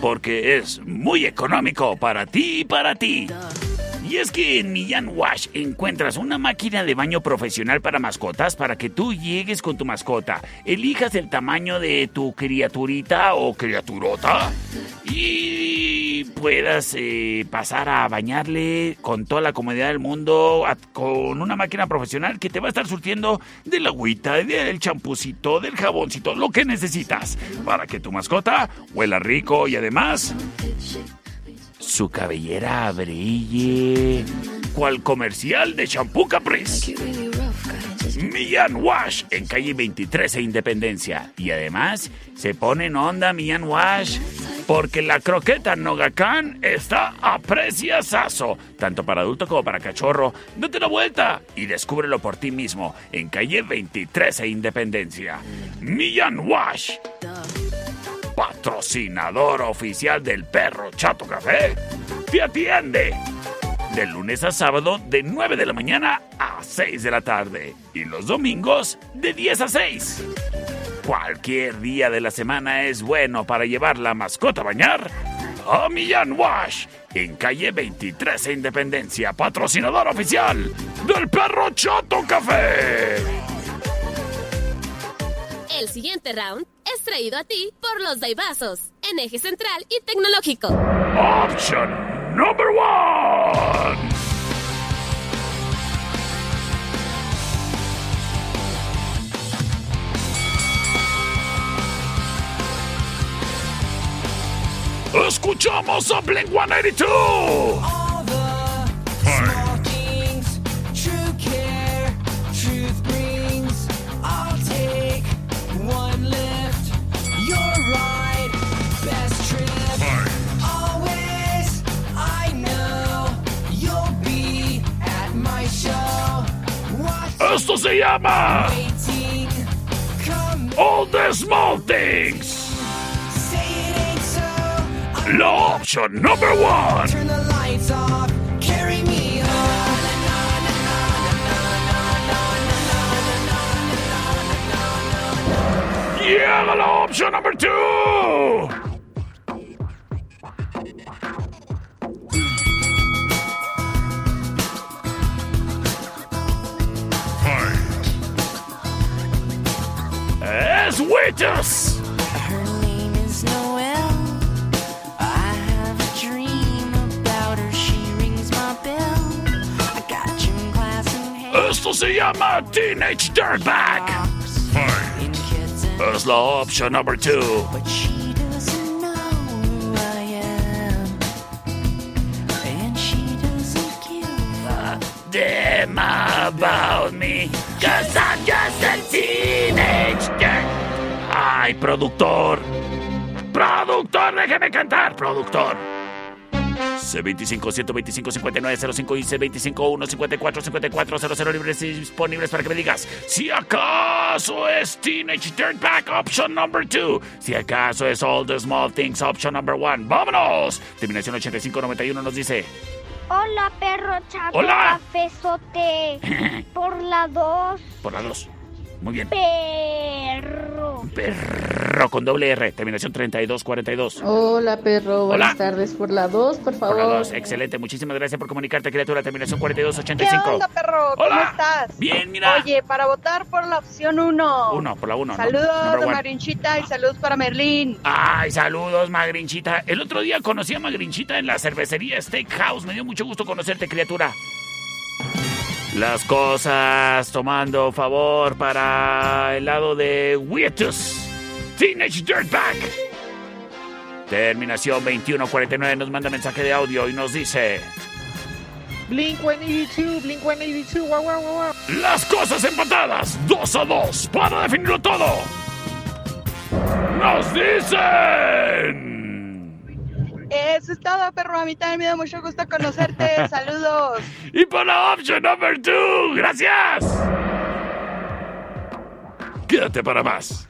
Porque es muy económico para ti y para ti. Y es que en Millán Wash encuentras una máquina de baño profesional para mascotas para que tú llegues con tu mascota, elijas el tamaño de tu criaturita o criaturota y puedas eh, pasar a bañarle con toda la comodidad del mundo con una máquina profesional que te va a estar surtiendo de la agüita, del champucito, del jaboncito, lo que necesitas para que tu mascota huela rico y además su cabellera brille. ¿Cuál comercial de shampoo Caprice? Millán Wash en calle 23 e Independencia. Y además se pone en onda Millán Wash porque la croqueta Nogacán está a tanto para adulto como para cachorro. Date la vuelta y descúbrelo por ti mismo en calle 23 e Independencia. Millán Wash patrocinador oficial del perro Chato Café, te atiende de lunes a sábado de 9 de la mañana a 6 de la tarde y los domingos de 10 a 6. Cualquier día de la semana es bueno para llevar la mascota a bañar a Millán Wash en calle 23 e Independencia, patrocinador oficial del perro Chato Café. El siguiente round es traído a ti por los Daibazos, en eje central y tecnológico. Option number one. Escuchamos a Blink 182. Esto se llama waiting. Come All the Small Things. say it ain't so. La option number one. Turn the lights off. Carry me home. Llega la option number two. Two. but she doesn't know who I am. And she doesn't give a Damn about me, cause I'm just a teenage dirt. Ay, productor. Productor, déjeme cantar, productor. C25 125 59 05 y C25 154 54 00 libres y disponibles para que me digas si acaso es Teenage Dirtbag option number 2, si acaso es All the Small Things option number 1. ¡Vámonos! Terminación 8591 nos dice Hola, perro chato. Hola. Cafezote. (laughs) Por la dos. por la 2. Muy bien. Perro. Perro con doble R, terminación 3242. Hola, perro. Buenas Hola. tardes. Por la 2, por Por favor. la dos, excelente. Muchísimas gracias por comunicarte, criatura. Terminación ¿Qué 4285. onda, perro? ¿Cómo Hola. estás? Bien, mira. Oye, para votar por la opción 1. Uno, por la uno. ¿no? Saludos Number de one. Marinchita y saludos para Merlín. Ay, saludos, Magrinchita. El otro día conocí a Magrinchita en la cervecería Steakhouse. Me dio mucho gusto conocerte, criatura. Las cosas tomando favor para el lado de Wietus. Teenage Dirtbag. Terminación 2149 nos manda mensaje de audio y nos dice... Blink 182, Blink 182, guau, guau, guau, guau. Las cosas empatadas, dos a dos, para definirlo todo. Nos dicen... Eso es todo, perro. A mí también me da mucho gusto conocerte. (laughs) Saludos. Y por la opción number two, gracias. Quédate para más.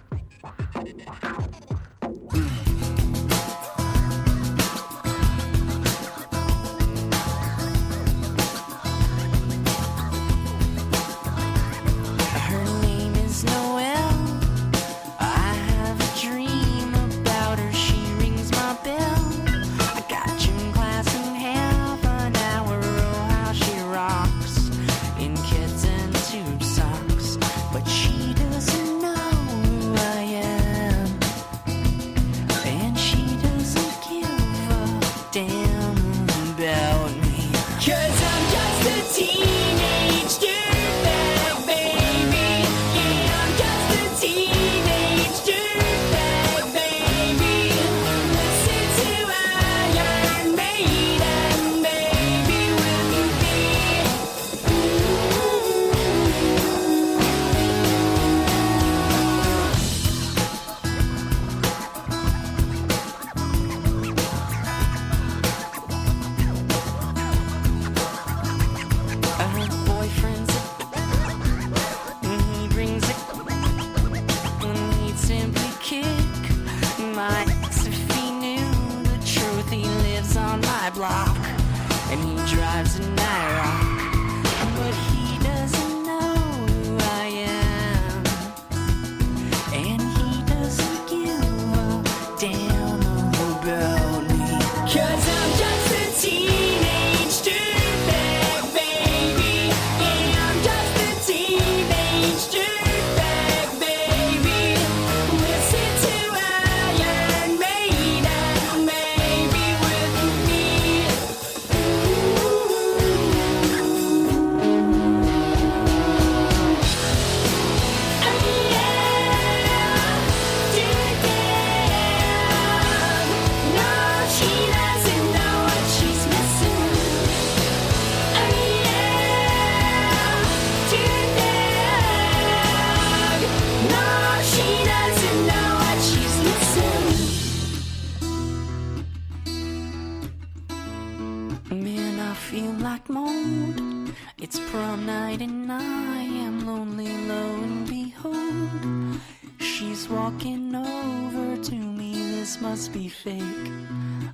Fake.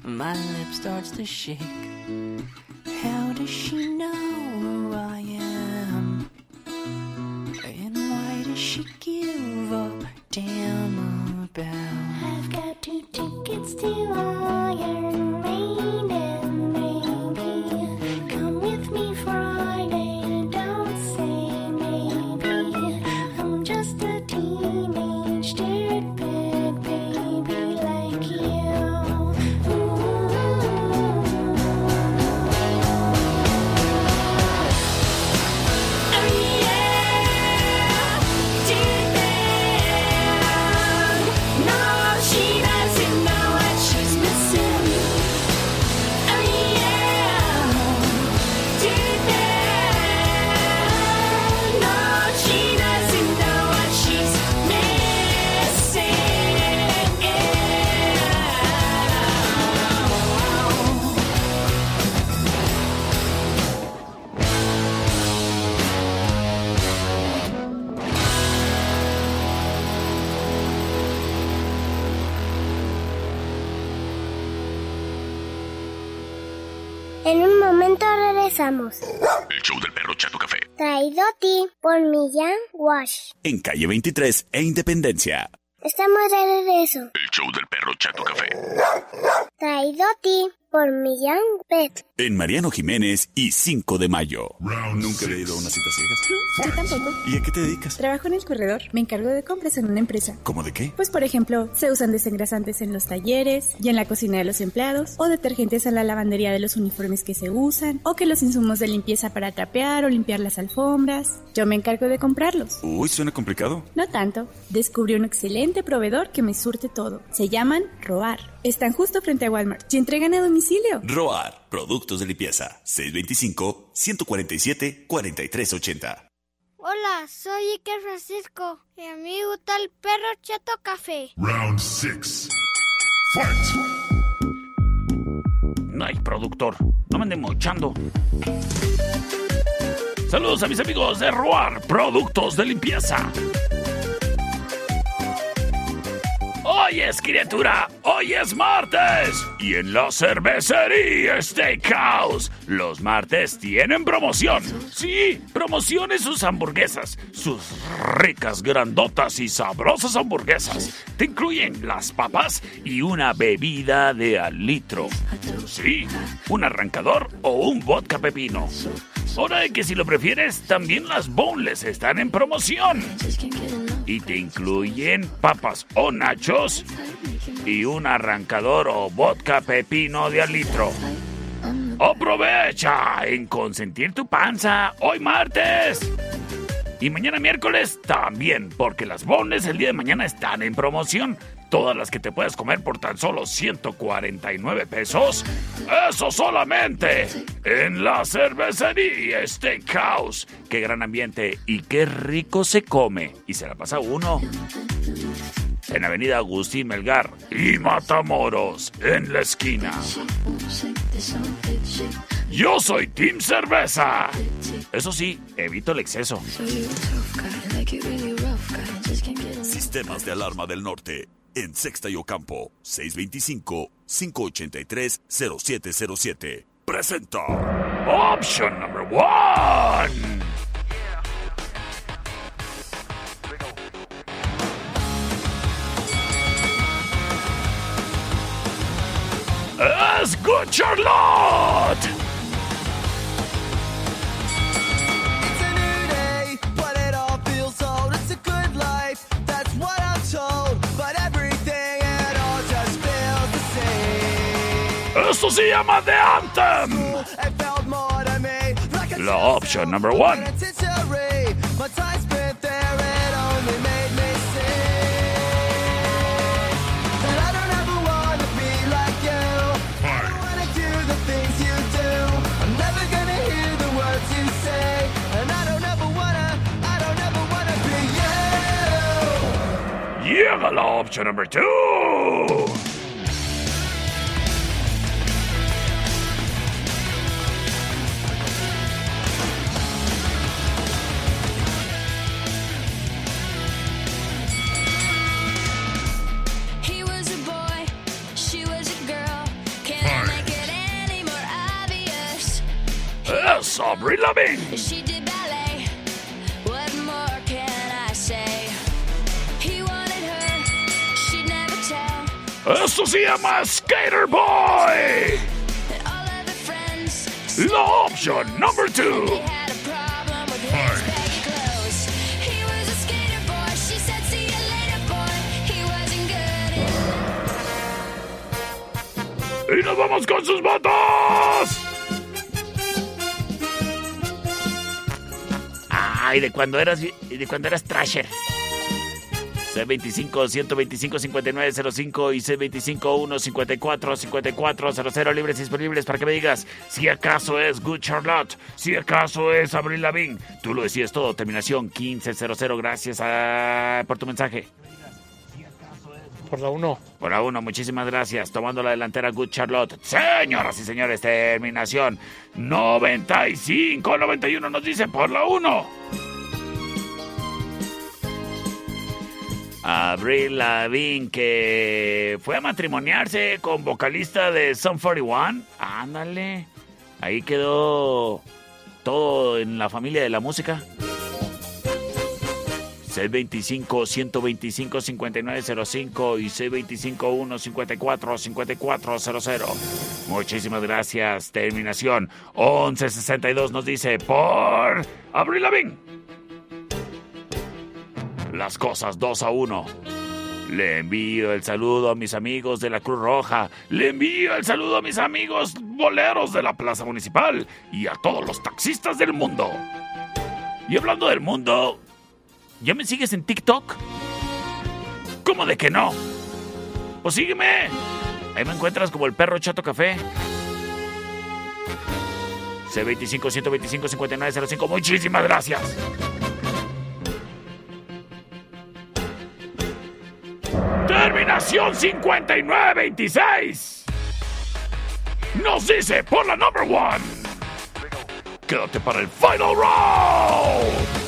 My lip starts to shake. Traído a ti por Millán Wash. En calle 23 e Independencia. Estamos de regreso. El show del perro Chato Café. Traído a ti por Millán Pet. En Mariano Jiménez y 5 de mayo. Nunca he ido a una cita ciegas. Yo tampoco. ¿Y a qué te dedicas? Trabajo en el corredor. Me encargo de compras en una empresa. ¿Cómo de qué? Pues por ejemplo, se usan desengrasantes en los talleres y en la cocina de los empleados, o detergentes en la lavandería de los uniformes que se usan, o que los insumos de limpieza para trapear o limpiar las alfombras. Yo me encargo de comprarlos. Uy, suena complicado. No tanto. Descubrí un excelente proveedor que me surte todo. Se llaman Roar. Están justo frente a Walmart y entregan a domicilio. Roar, productos de limpieza. 625-147-4380. Hola, soy Iker Francisco y a mí gusta el perro Chato Café. Round 6. Ay, productor, no me anden mochando. Saludos a mis amigos de Roar, productos de limpieza. Hoy es criatura, hoy es martes. Y en la cervecería Steakhouse, los martes tienen promoción. Sí, promociones sus hamburguesas, sus ricas, grandotas y sabrosas hamburguesas. Te incluyen las papas y una bebida de al litro. Sí, un arrancador o un vodka pepino. Ahora de que si lo prefieres, también las boneless están en promoción. Y te incluyen papas o nachos y un arrancador o vodka pepino de al litro. Aprovecha en consentir tu panza hoy martes. Y mañana miércoles también, porque las boneless el día de mañana están en promoción. Todas las que te puedes comer por tan solo 149 pesos. Eso solamente en la cervecería Steakhouse. Qué gran ambiente y qué rico se come. Y se la pasa uno. En Avenida Agustín Melgar y Matamoros, en la esquina. Yo soy Team Cerveza. Eso sí, evito el exceso. Sistemas de alarma del norte. En Sexta y Ocampo. 625-583-0707. Presenta. Option number one. Es same. Esto se llama The Anthem. It felt more to me like a La option number one. penitentiary. My time spent Es Avril Lavigne. She did ballet. What more can I say? He wanted her, she'd never tell. Esto se llama Skater Boy. La option number two. Had a problem with his baggy clothes. He was a skater boy. She said, "See you later, boy." He wasn't good. Y nos vamos con sus votos. Ay, de cuando eras de cuando eras Trasher. C25 125 5905 y C25 154 5400 libres disponibles para que me digas si acaso es Good Charlotte, si acaso es Abril Lavigne. Tú lo decías todo, terminación 1500. Gracias a- por tu mensaje. Por la 1. Por la 1, muchísimas gracias. Tomando la delantera Good Charlotte. Señoras y señores, terminación 95-91 nos dice por la 1. Abril Lavigne que fue a matrimoniarse con vocalista de Sun 41. Ándale. Ahí quedó todo en la familia de la música. 625-125-5905 y 625-154-5400. Muchísimas gracias. Terminación 1162 nos dice por Abril Lavigne. Las cosas 2 a 1. Le envío el saludo a mis amigos de la Cruz Roja. Le envío el saludo a mis amigos boleros de la Plaza Municipal y a todos los taxistas del mundo. Y hablando del mundo, ¿ya me sigues en TikTok? ¿Cómo de que no? Pues sígueme. Ahí me encuentras como el perro Chato Café. C25-125-5905. Muchísimas gracias. Terminación 5926. Nos dice por la number one. Quédate para el final round.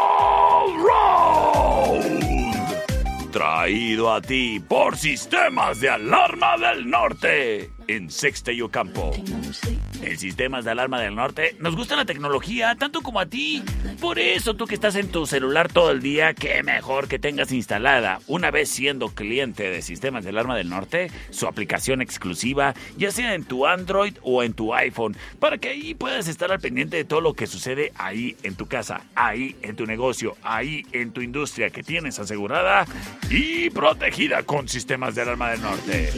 Traído a ti por Sistemas de Alarma del Norte en Sexta y Ocampo. En Sistemas de Alarma del Norte nos gusta la tecnología tanto como a ti. Por eso tú que estás en tu celular todo el día, qué mejor que tengas instalada, una vez siendo cliente de Sistemas de Alarma del Norte, su aplicación exclusiva, ya sea en tu Android o en tu iPhone, para que ahí puedas estar al pendiente de todo lo que sucede ahí en tu casa, ahí en tu negocio, ahí en tu industria que tienes asegurada y protegida con Sistemas de Alarma del Norte.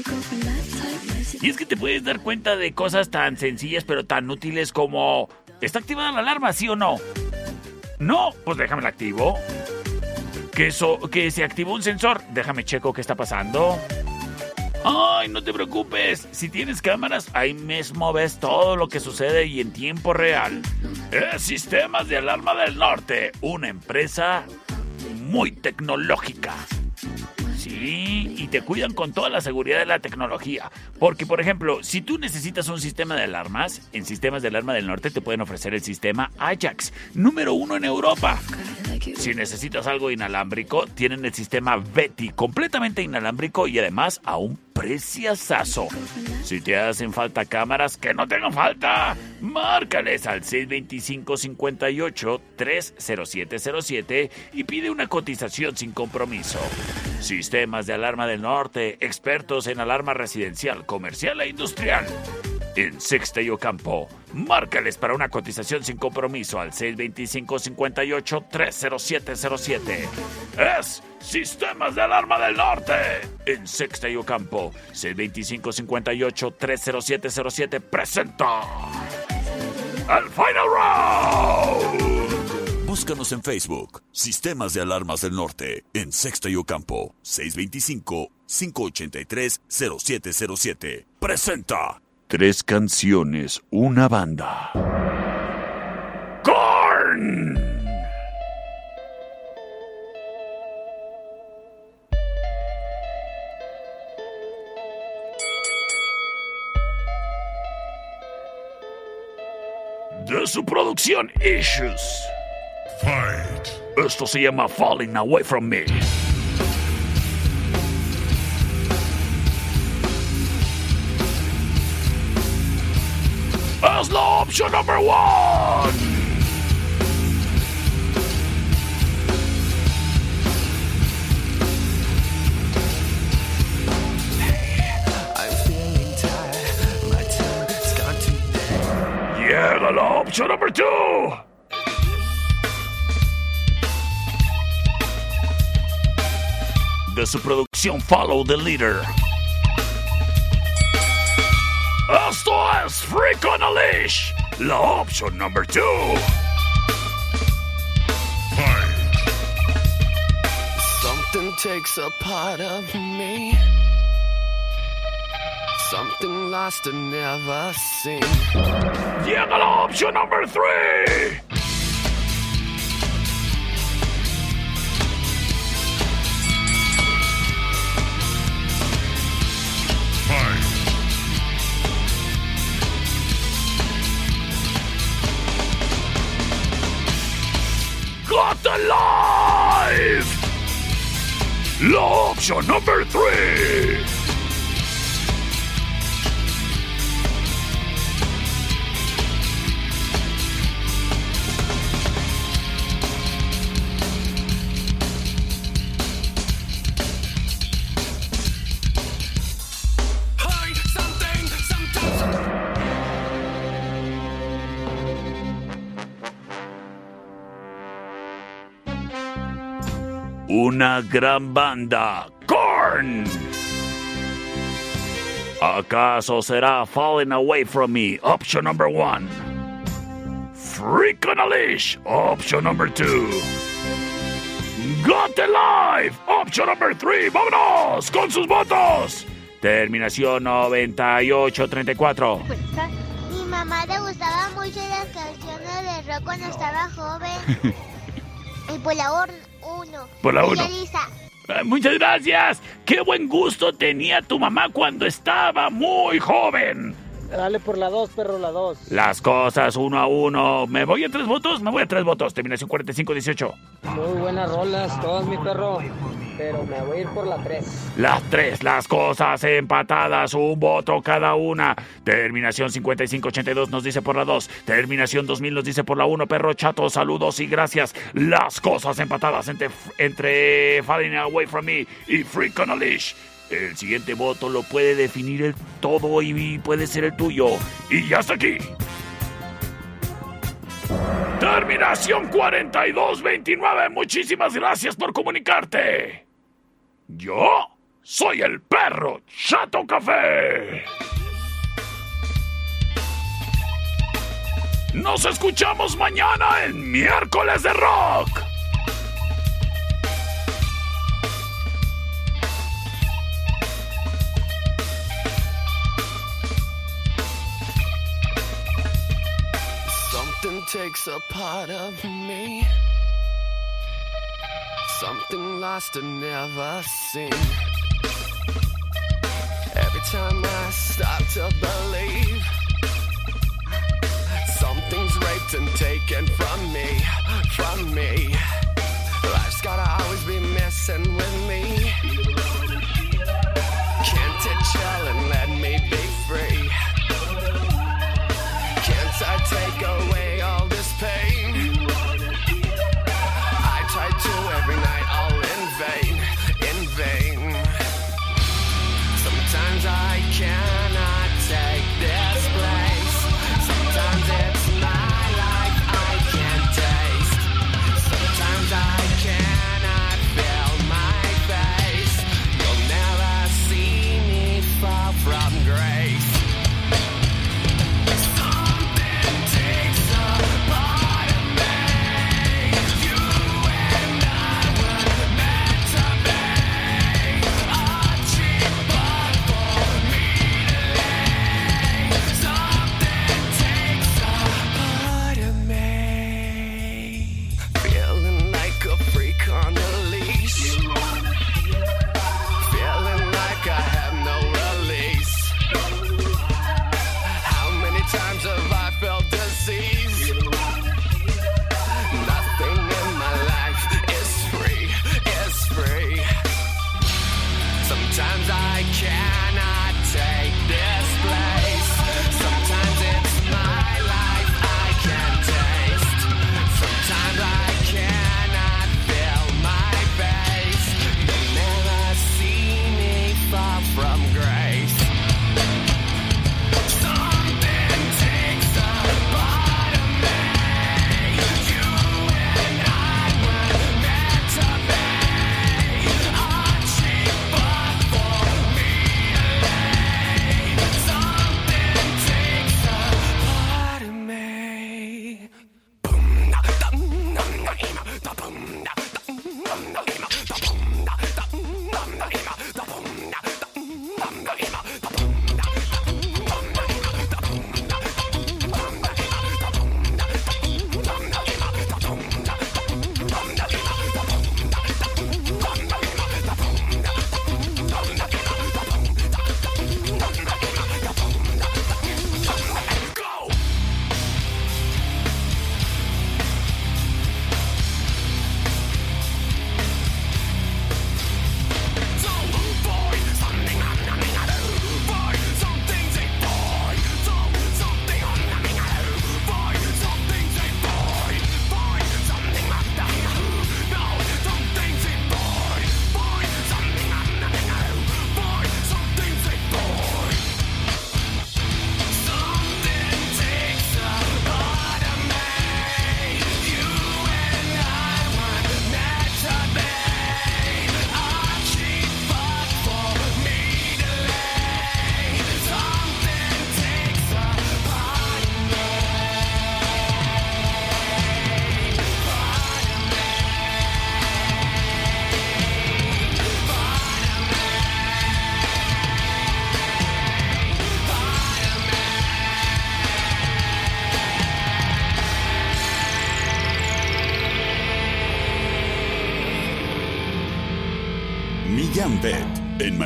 Y es que te puedes dar cuenta de cosas tan sencillas pero tan útiles como ¿está activada la alarma, sí o no? No, pues déjame la activo. Que, que se activó un sensor. Déjame checo qué está pasando. Ay, no te preocupes. Si tienes cámaras, ahí mismo ves todo lo que sucede y en tiempo real. Es Sistemas de Alarma del Norte, una empresa muy tecnológica. Y te cuidan con toda la seguridad de la tecnología. Porque, por ejemplo, si tú necesitas un sistema de alarmas, en Sistemas de Alarma del Norte te pueden ofrecer el sistema Ajax, número uno en Europa. Si necesitas algo inalámbrico, tienen el sistema Betty, completamente inalámbrico y además a un preciazazo. Si te hacen falta cámaras, que no tengan falta, márcales al 625-58-30707 y pide una cotización sin compromiso. Sistemas de Alarma del Norte, expertos en alarma residencial, comercial e industrial. En Sexta y Ocampo, márcales para una cotización sin compromiso al 625-58-30707. Es Sistemas de Alarma del Norte. En Sexta y Ocampo, 625-58-30707 presenta al Final Round. Búscanos en Facebook, Sistemas de Alarmas del Norte, en Sexta y Ocampo, 625-583-0707. Presenta. Tres canciones, una banda. Corn. De su producción Issues. Esto se llama Falling Away From Me. Es la opción number one. I'm feeling tired. My time has gone to Llega la opción number two. De su producción Follow the Leader. Esto es Freak on a Leash, la opción number 2. Something takes a part of me. Something lost and never seen. Llega la opción number 3. It's alive! Law option number three! Una gran banda, Korn. ¿Acaso será Falling Away From Me, option number one? Freak on a Leash, option number two. Got Alive, option number three. ¡Vámonos con sus votos! Terminación 9834. Mi mamá le gustaba mucho las canciones de rock cuando estaba joven. (laughs) y por la or- uno. Por la uno. Ay, Muchas gracias. Qué buen gusto tenía tu mamá cuando estaba muy joven. Dale por la 2, perro, la 2. Las cosas uno a uno. ¿Me voy a tres votos? Me voy a tres votos. Terminación 45-18. Muy buenas rolas, todas, mi perro. Pero me voy a ir por la 3. Las tres, las cosas empatadas, un voto cada una. Terminación 5582 nos dice por la 2. Terminación 2000 nos dice por la 1. Perro chato, saludos y gracias. Las cosas empatadas entre, entre Falling Away From Me y Freak on a Leash. El siguiente voto lo puede definir el todo y puede ser el tuyo. Y ya está aquí. Terminación 4229, muchísimas gracias por comunicarte. Yo soy el perro Chato Café. Nos escuchamos mañana en miércoles de rock. takes a part of me. Something lost and never seen. Every time I stop to believe, something's raped and taken from me, from me. Life's gotta always be messing with me. Can't it chill and let me be free? Can't I take a